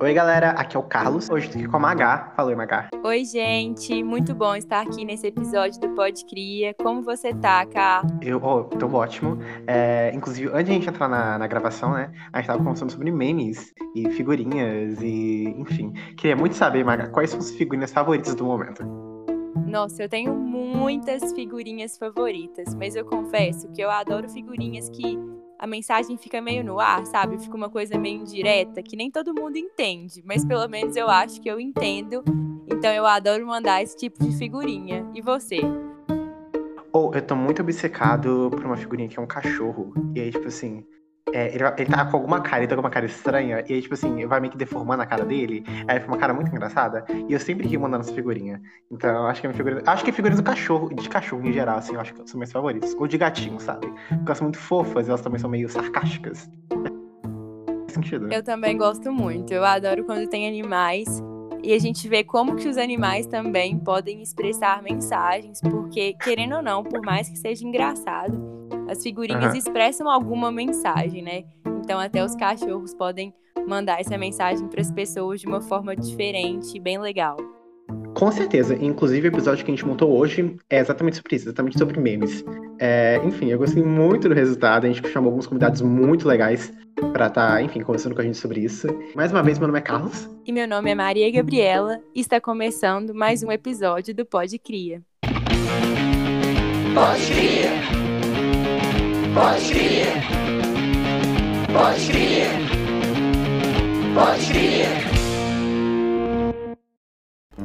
Oi, galera, aqui é o Carlos. Hoje tô aqui com a Magá. Falou, Magá. Oi, gente. Muito bom estar aqui nesse episódio do Pod Cria. Como você tá, Cá? Eu oh, tô ótimo. É, inclusive, antes de a gente entrar na, na, gravação, né, a gente tava conversando sobre memes e figurinhas e, enfim. Queria muito saber, Magá, quais são as figurinhas favoritas do momento? Nossa, eu tenho muitas figurinhas favoritas, mas eu confesso que eu adoro figurinhas que a mensagem fica meio no ar, sabe? Fica uma coisa meio indireta, que nem todo mundo entende, mas pelo menos eu acho que eu entendo. Então eu adoro mandar esse tipo de figurinha. E você? Ou oh, eu tô muito obcecado por uma figurinha que é um cachorro. E aí, tipo assim, é, ele, ele tá com alguma cara, ele tá com uma cara estranha, e aí, tipo assim, vai meio que deformando a cara dele, aí fica uma cara muito engraçada, e eu sempre rio mandando essa figurinha. Então, acho que é uma figurinha. Acho que é figurinhas do cachorro, de cachorro em geral, assim, eu acho que são meus favoritos. Ou de gatinho, sabe? Porque elas são muito fofas, elas também são meio sarcásticas. sentido. Né? Eu também gosto muito. Eu adoro quando tem animais e a gente vê como que os animais também podem expressar mensagens, porque querendo ou não, por mais que seja engraçado, as figurinhas uhum. expressam alguma mensagem, né? Então até os cachorros podem mandar essa mensagem para as pessoas de uma forma diferente, bem legal. Com certeza. Inclusive, o episódio que a gente montou hoje é exatamente sobre isso, exatamente sobre memes. É, enfim, eu gostei muito do resultado. A gente chamou alguns convidados muito legais para estar, tá, enfim, conversando com a gente sobre isso. Mais uma vez, meu nome é Carlos. E meu nome é Maria Gabriela. E está começando mais um episódio do Pode Cria. Pode Cria! Pode crer. Pode crer. Pode crer.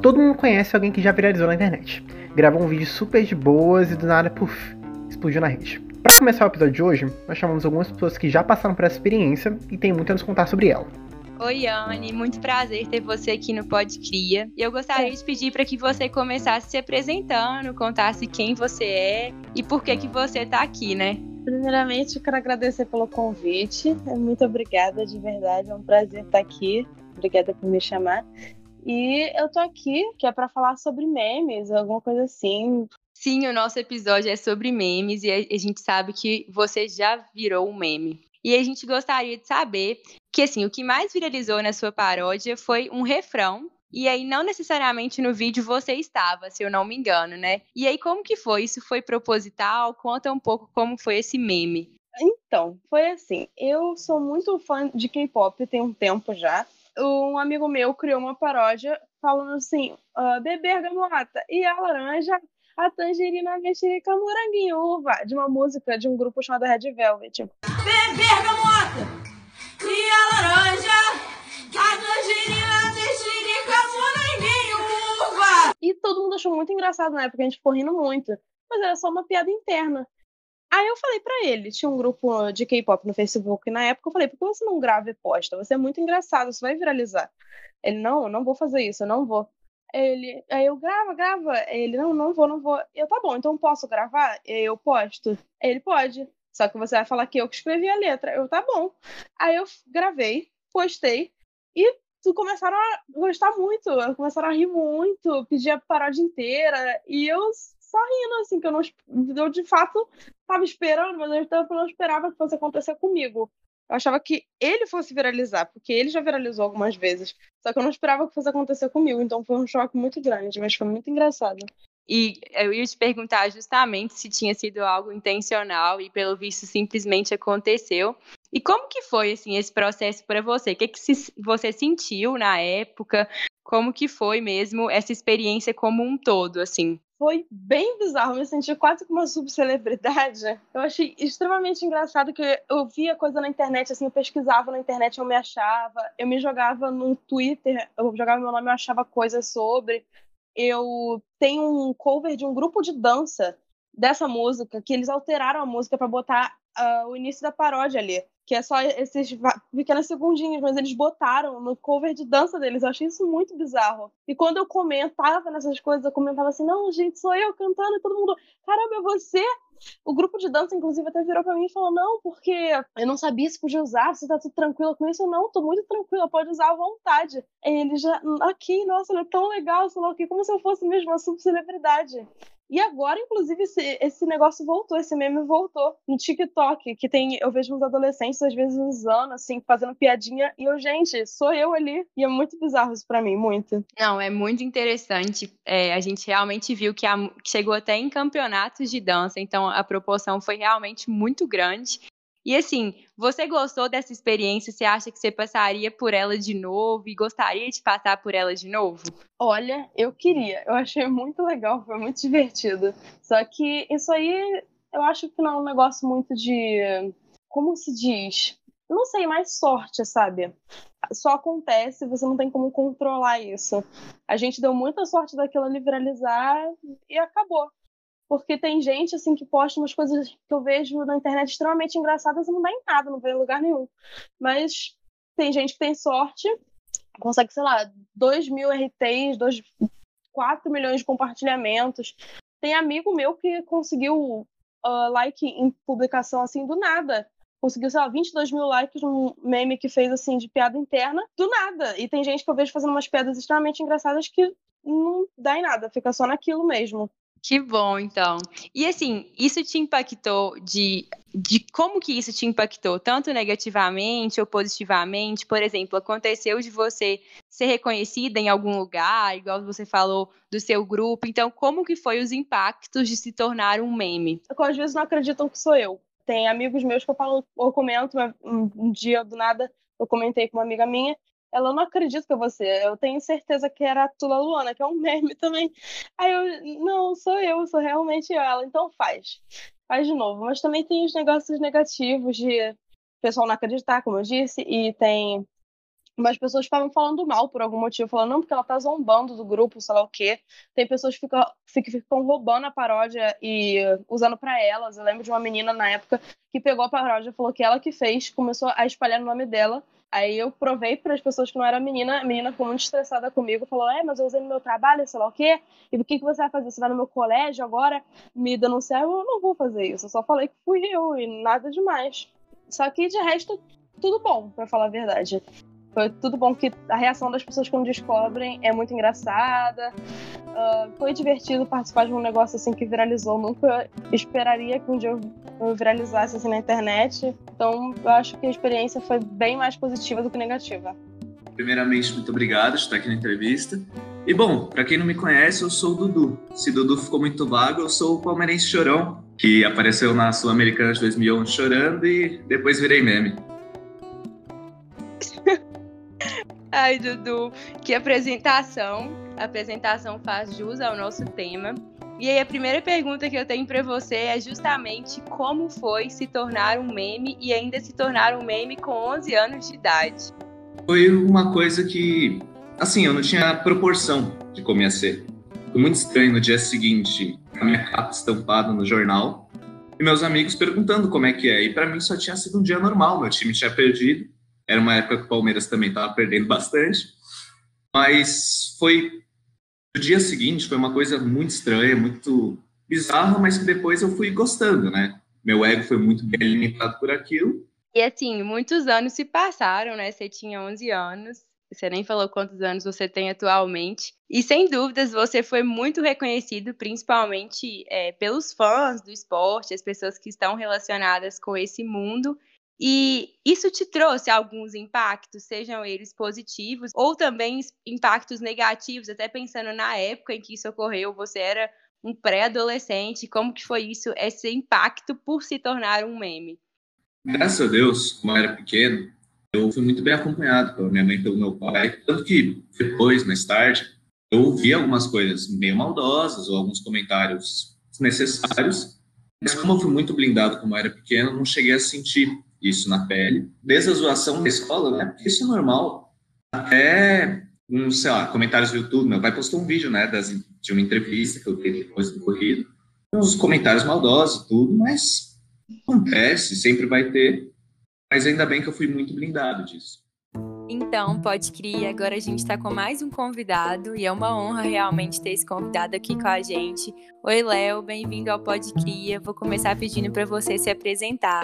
Todo mundo conhece alguém que já viralizou na internet. Gravou um vídeo super de boas e do nada, puf, explodiu na rede. Para começar o episódio de hoje, nós chamamos algumas pessoas que já passaram por essa experiência e tem muito a nos contar sobre ela. Oi, Anne, muito prazer ter você aqui no Pod Cria. E eu gostaria de pedir para que você começasse se apresentando, contasse quem você é e por que que você está aqui, né? Primeiramente, quero agradecer pelo convite. Muito obrigada, de verdade. É um prazer estar aqui. Obrigada por me chamar. E eu tô aqui, que é para falar sobre memes, alguma coisa assim. Sim, o nosso episódio é sobre memes e a gente sabe que você já virou um meme. E a gente gostaria de saber que assim, o que mais viralizou na sua paródia foi um refrão e aí, não necessariamente no vídeo você estava, se eu não me engano, né? E aí, como que foi? Isso foi proposital? Conta um pouco como foi esse meme. Então, foi assim. Eu sou muito fã de K-pop tem um tempo já. Um amigo meu criou uma paródia falando assim: uh, beber gamota e a laranja, a tangerina, a mexerica, moranguinho, uva, de uma música de um grupo chamado Red Velvet. Beber gamota e a laranja, mundo achou muito engraçado na época, a gente ficou rindo muito. Mas era só uma piada interna. Aí eu falei para ele, tinha um grupo de K-pop no Facebook na época, eu falei, por que você não grava e posta? Você é muito engraçado, você vai viralizar. Ele, não, não vou fazer isso, eu não vou. Ele, aí eu grava, grava. Ele, não, não vou, não vou. Eu, tá bom, então posso gravar? Eu posto. Ele pode. Só que você vai falar que eu que escrevi a letra. Eu, tá bom. Aí eu gravei, postei e começaram a gostar muito, começaram a rir muito, pedir a paródia inteira, e eu só rindo, assim, que eu não eu de fato tava esperando, mas eu não esperava que fosse acontecer comigo. Eu achava que ele fosse viralizar, porque ele já viralizou algumas vezes. Só que eu não esperava que fosse acontecer comigo, então foi um choque muito grande, mas foi muito engraçado. E eu ia te perguntar justamente se tinha sido algo intencional e pelo visto simplesmente aconteceu. E como que foi assim esse processo para você? O que, que você sentiu na época? Como que foi mesmo essa experiência como um todo, assim? Foi bem bizarro, me senti quase como uma subcelebridade. Eu achei extremamente engraçado que eu via coisa na internet, assim, eu pesquisava na internet, eu me achava, eu me jogava no Twitter, eu jogava meu nome, eu achava coisas sobre. Eu tenho um cover de um grupo de dança dessa música, que eles alteraram a música para botar uh, o início da paródia ali que é só esses pequenas segundinhos, mas eles botaram no cover de dança deles. Eu achei isso muito bizarro. E quando eu comentava nessas coisas, eu comentava assim: não, gente, sou eu cantando, e todo mundo, caramba, é você? O grupo de dança, inclusive, até virou pra mim e falou: não, porque eu não sabia se podia usar, você tá tudo tranquila com isso. Eu, não, tô muito tranquila, pode usar à vontade. E ele já, aqui, nossa, ele é tão legal, sei lá como se eu fosse mesmo uma subcelebridade. E agora, inclusive, esse, esse negócio voltou, esse meme voltou no TikTok, que tem, eu vejo uns adolescentes, às vezes, usando, assim, fazendo piadinha, e eu, gente, sou eu ali. E é muito bizarro isso pra mim, muito. Não, é muito interessante. É, a gente realmente viu que, a, que chegou até em campeonatos de dança, então a proporção foi realmente muito grande. E assim, você gostou dessa experiência? Você acha que você passaria por ela de novo e gostaria de passar por ela de novo? Olha, eu queria. Eu achei muito legal, foi muito divertido. Só que isso aí, eu acho que não é um negócio muito de. Como se diz? Não sei, mais sorte, sabe? Só acontece, você não tem como controlar isso. A gente deu muita sorte daquilo ali viralizar e acabou. Porque tem gente assim que posta umas coisas que eu vejo na internet extremamente engraçadas e não dá em nada, não vê em lugar nenhum. Mas tem gente que tem sorte, consegue, sei lá, 2 mil RTs, 2, 4 milhões de compartilhamentos. Tem amigo meu que conseguiu uh, like em publicação assim do nada. Conseguiu, sei lá, 22 mil likes num meme que fez assim de piada interna, do nada. E tem gente que eu vejo fazendo umas piadas extremamente engraçadas que não dá em nada, fica só naquilo mesmo. Que bom, então. E assim, isso te impactou de, de como que isso te impactou, tanto negativamente ou positivamente? Por exemplo, aconteceu de você ser reconhecida em algum lugar, igual você falou do seu grupo. Então, como que foi os impactos de se tornar um meme? Às vezes não acreditam que sou eu. Tem amigos meus que eu falo, ou comento, um dia do nada eu comentei com uma amiga minha ela não acredita que é você. Eu tenho certeza que era a Tula Luana, que é um meme também. Aí eu, não, sou eu, sou realmente ela. Então faz. Faz de novo. Mas também tem os negócios negativos de o pessoal não acreditar, como eu disse, e tem umas pessoas estavam falando mal por algum motivo, falando, não, porque ela tá zombando do grupo, sei lá o quê. Tem pessoas que ficam, ficam roubando a paródia e usando para elas. Eu lembro de uma menina na época que pegou a paródia, falou que ela que fez, começou a espalhar o nome dela Aí eu provei para as pessoas que não era menina, a menina ficou muito estressada comigo, falou: É, mas eu usei no meu trabalho, sei lá o quê, e o que, que você vai fazer? Você vai no meu colégio agora me denunciar? Eu não vou fazer isso, eu só falei que fui eu e nada demais. Só que de resto, tudo bom, para falar a verdade. Foi tudo bom que a reação das pessoas quando descobrem é muito engraçada. Uh, foi divertido participar de um negócio assim que viralizou. Nunca esperaria que um dia eu viralizasse assim na internet. Então eu acho que a experiência foi bem mais positiva do que negativa. Primeiramente, muito obrigado por estar aqui na entrevista. E bom, para quem não me conhece, eu sou o Dudu. Se Dudu ficou muito vago, eu sou o palmeirense chorão, que apareceu na Sul-Americana de 2011 chorando e depois virei meme. Ai, Dudu, que apresentação. A apresentação faz jus ao nosso tema. E aí, a primeira pergunta que eu tenho para você é justamente como foi se tornar um meme e ainda se tornar um meme com 11 anos de idade? Foi uma coisa que, assim, eu não tinha proporção de como ia ser. Foi muito estranho no dia seguinte, a minha capa estampada no jornal e meus amigos perguntando como é que é. E para mim só tinha sido um dia normal, meu time tinha perdido era uma época que o Palmeiras também estava perdendo bastante. Mas foi. O dia seguinte foi uma coisa muito estranha, muito bizarra, mas que depois eu fui gostando, né? Meu ego foi muito bem alimentado por aquilo. E assim, muitos anos se passaram, né? Você tinha 11 anos, você nem falou quantos anos você tem atualmente. E sem dúvidas você foi muito reconhecido, principalmente é, pelos fãs do esporte, as pessoas que estão relacionadas com esse mundo. E isso te trouxe alguns impactos, sejam eles positivos ou também impactos negativos, até pensando na época em que isso ocorreu, você era um pré-adolescente, como que foi isso, esse impacto por se tornar um meme? Graças a Deus, como eu era pequeno, eu fui muito bem acompanhado pela minha mãe e pelo meu pai, tanto que depois, mais tarde, eu ouvi algumas coisas meio maldosas ou alguns comentários desnecessários, mas como eu fui muito blindado como eu era pequeno, não cheguei a sentir isso na pele, desde a zoação da escola, né? Isso é normal. Até, um, sei lá, comentários do YouTube, meu pai postou um vídeo, né, das, de uma entrevista que eu dei depois do corrido, uns comentários maldosos tudo, mas acontece, sempre vai ter. Mas ainda bem que eu fui muito blindado disso. Então, pode crer, agora a gente está com mais um convidado e é uma honra realmente ter esse convidado aqui com a gente. Oi, Léo, bem-vindo ao Pode Cria. Vou começar pedindo para você se apresentar.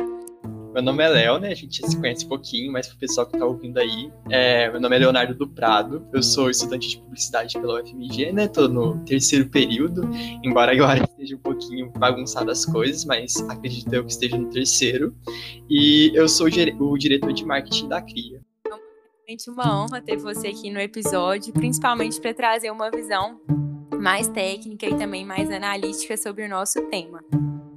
Meu nome é Léo, né? A gente se conhece um pouquinho, mas pro pessoal que tá ouvindo aí, é, meu nome é Leonardo do Prado, eu sou estudante de publicidade pela UFMG, né? Tô no terceiro período, embora agora esteja um pouquinho bagunçado as coisas, mas acredito eu que esteja no terceiro. E eu sou o diretor de marketing da CRIA. Realmente uma honra ter você aqui no episódio, principalmente para trazer uma visão mais técnica e também mais analítica sobre o nosso tema.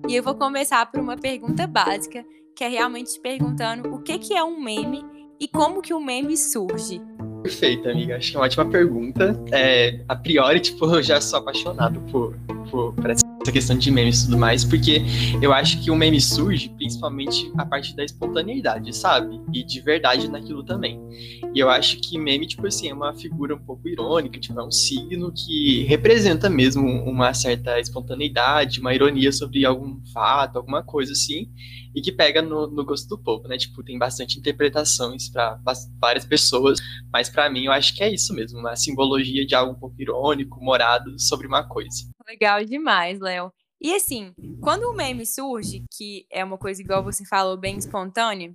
E eu vou começar por uma pergunta básica, que é realmente perguntando o que, que é um meme e como que o um meme surge. Perfeito, amiga. Acho que é uma ótima pergunta. É, a priori, tipo, eu já sou apaixonado por, por, por essa questão de memes e tudo mais, porque eu acho que o meme surge principalmente a partir da espontaneidade, sabe? E de verdade naquilo também. E eu acho que meme, tipo assim, é uma figura um pouco irônica, tipo, é um signo que representa mesmo uma certa espontaneidade, uma ironia sobre algum fato, alguma coisa assim, e que pega no, no gosto do povo, né? Tipo, tem bastante interpretações para várias pessoas, mas para mim eu acho que é isso mesmo, uma simbologia de algo um pouco irônico, morado sobre uma coisa. Legal demais, Léo. E assim, quando o meme surge, que é uma coisa igual você falou, bem espontânea,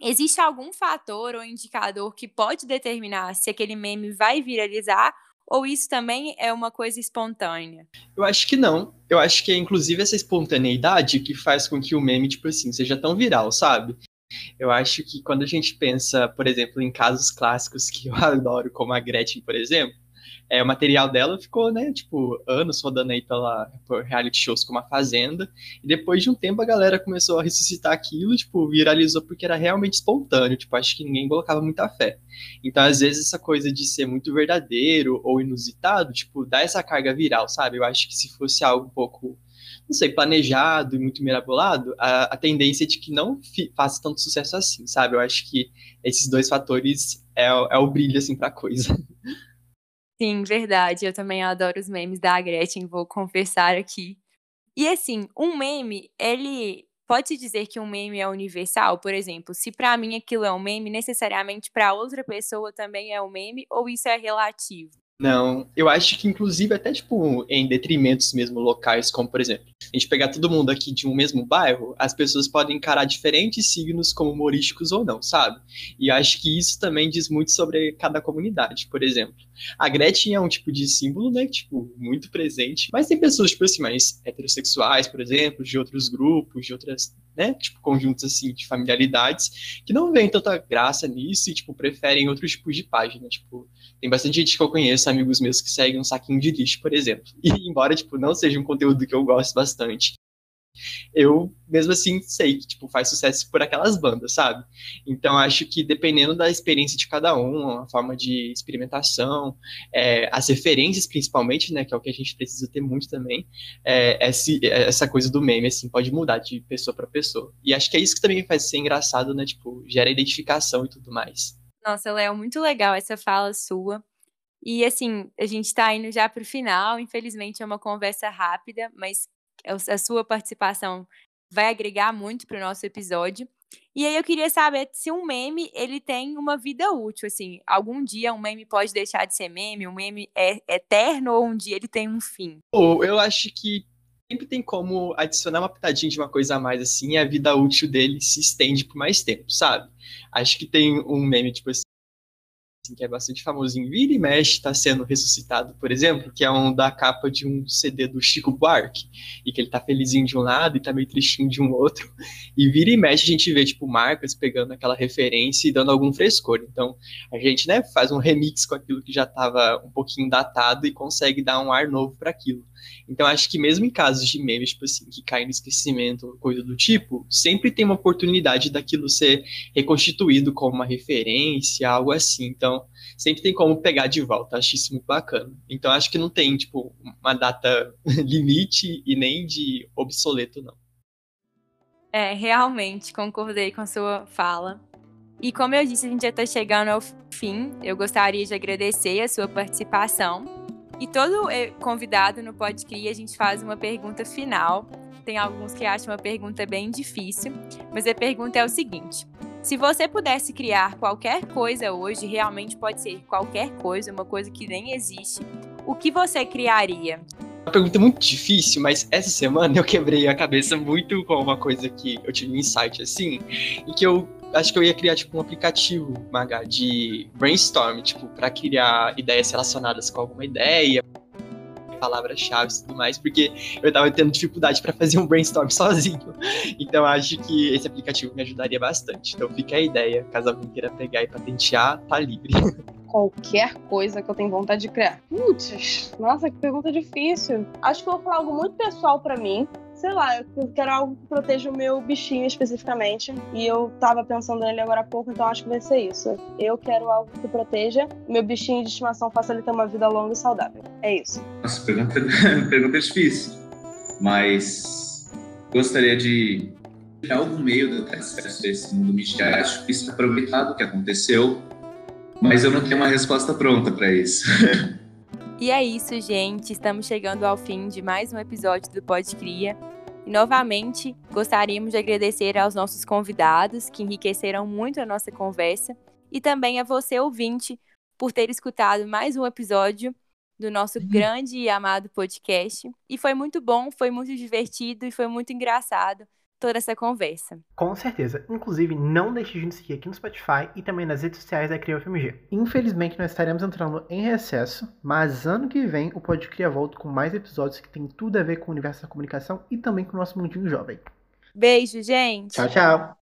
existe algum fator ou indicador que pode determinar se aquele meme vai viralizar ou isso também é uma coisa espontânea? Eu acho que não. Eu acho que é inclusive essa espontaneidade que faz com que o meme, tipo assim, seja tão viral, sabe? Eu acho que quando a gente pensa, por exemplo, em casos clássicos que eu adoro, como a Gretchen, por exemplo, é, o material dela ficou, né, tipo, anos rodando aí pela, por reality shows como A Fazenda, e depois de um tempo a galera começou a ressuscitar aquilo, tipo, viralizou porque era realmente espontâneo, tipo, acho que ninguém colocava muita fé. Então, às vezes, essa coisa de ser muito verdadeiro ou inusitado, tipo, dá essa carga viral, sabe? Eu acho que se fosse algo um pouco não sei, planejado e muito mirabolado, a, a tendência é de que não faça tanto sucesso assim, sabe? Eu acho que esses dois fatores é, é o brilho, assim, pra coisa. Sim, verdade. Eu também adoro os memes da Gretchen, vou confessar aqui. E assim, um meme, ele pode dizer que um meme é universal? Por exemplo, se para mim aquilo é um meme, necessariamente para outra pessoa também é um meme ou isso é relativo? Não, eu acho que inclusive até tipo em detrimentos mesmo locais, como por exemplo, a gente pegar todo mundo aqui de um mesmo bairro, as pessoas podem encarar diferentes signos como humorísticos ou não, sabe? E acho que isso também diz muito sobre cada comunidade, por exemplo. A Gretchen é um tipo de símbolo, né, tipo, muito presente, mas tem pessoas tipo assim mais heterossexuais, por exemplo, de outros grupos, de outras né, tipo, conjuntos assim de familiaridades, que não veem tanta graça nisso e, tipo, preferem outros tipos de página, tipo, tem bastante gente que eu conheço, amigos meus que seguem um saquinho de lixo, por exemplo. E embora, tipo, não seja um conteúdo que eu gosto bastante, eu mesmo assim sei que tipo faz sucesso por aquelas bandas, sabe? Então acho que dependendo da experiência de cada um, a forma de experimentação, é, as referências principalmente, né, que é o que a gente precisa ter muito também, é, esse, essa coisa do meme assim pode mudar de pessoa para pessoa. E acho que é isso que também faz ser engraçado, né? Tipo gera identificação e tudo mais. Nossa, Léo, muito legal essa fala sua. E assim, a gente está indo já para o final. Infelizmente é uma conversa rápida, mas a sua participação vai agregar muito para o nosso episódio. E aí eu queria saber se um meme ele tem uma vida útil, assim, algum dia um meme pode deixar de ser meme, um meme é eterno ou um dia ele tem um fim? eu acho que sempre tem como adicionar uma pitadinha de uma coisa a mais assim, e a vida útil dele se estende por mais tempo, sabe? Acho que tem um meme tipo assim, assim, que é bastante famosinho, vira e mexe, está sendo ressuscitado, por exemplo, que é um da capa de um CD do Chico Buarque, e que ele tá felizinho de um lado e tá meio tristinho de um outro, e vira e mexe a gente vê, tipo, marcas pegando aquela referência e dando algum frescor, então a gente, né, faz um remix com aquilo que já estava um pouquinho datado e consegue dar um ar novo para aquilo. Então acho que mesmo em casos de memes, tipo assim, que caem no esquecimento, coisa do tipo, sempre tem uma oportunidade daquilo ser reconstituído como uma referência, algo assim. Então, sempre tem como pegar de volta. Acho isso muito bacana. Então acho que não tem, tipo, uma data limite e nem de obsoleto, não. É, realmente, concordei com a sua fala. E como eu disse, a gente já está chegando ao fim. Eu gostaria de agradecer a sua participação. E todo eh, convidado no podcast a gente faz uma pergunta final. Tem alguns que acham uma pergunta bem difícil, mas a pergunta é o seguinte: se você pudesse criar qualquer coisa hoje, realmente pode ser qualquer coisa, uma coisa que nem existe, o que você criaria? uma pergunta muito difícil, mas essa semana eu quebrei a cabeça muito com uma coisa que eu tive um insight assim, e que eu acho que eu ia criar tipo um aplicativo, Maga, de brainstorm, tipo, para criar ideias relacionadas com alguma ideia, palavras-chave e tudo mais, porque eu tava tendo dificuldade para fazer um brainstorm sozinho. Então acho que esse aplicativo me ajudaria bastante. Então fica a ideia, caso alguém queira pegar e patentear, tá livre. Qualquer coisa que eu tenho vontade de criar. Putz, nossa, que pergunta difícil. Acho que eu vou falar algo muito pessoal para mim, sei lá, eu quero algo que proteja o meu bichinho especificamente. E eu tava pensando nele agora há pouco, então acho que vai ser isso. Eu quero algo que proteja o meu bichinho de estimação, faça ele ter uma vida longa e saudável. É isso. Nossa, pergunta, pergunta difícil. Mas gostaria de de algum meio de ter acesso a esse mundo midiático e se aproveitar do que aconteceu. Mas eu não tenho uma resposta pronta para isso. E é isso, gente. Estamos chegando ao fim de mais um episódio do Pode Cria. E novamente gostaríamos de agradecer aos nossos convidados que enriqueceram muito a nossa conversa e também a você, ouvinte, por ter escutado mais um episódio do nosso uhum. grande e amado podcast. E foi muito bom, foi muito divertido e foi muito engraçado toda essa conversa. Com certeza. Inclusive, não deixe de nos seguir aqui no Spotify e também nas redes sociais da Cria FMG. Infelizmente, nós estaremos entrando em recesso, mas ano que vem o Pode Cria volta com mais episódios que tem tudo a ver com o universo da comunicação e também com o nosso mundinho jovem. Beijo, gente! Tchau, tchau!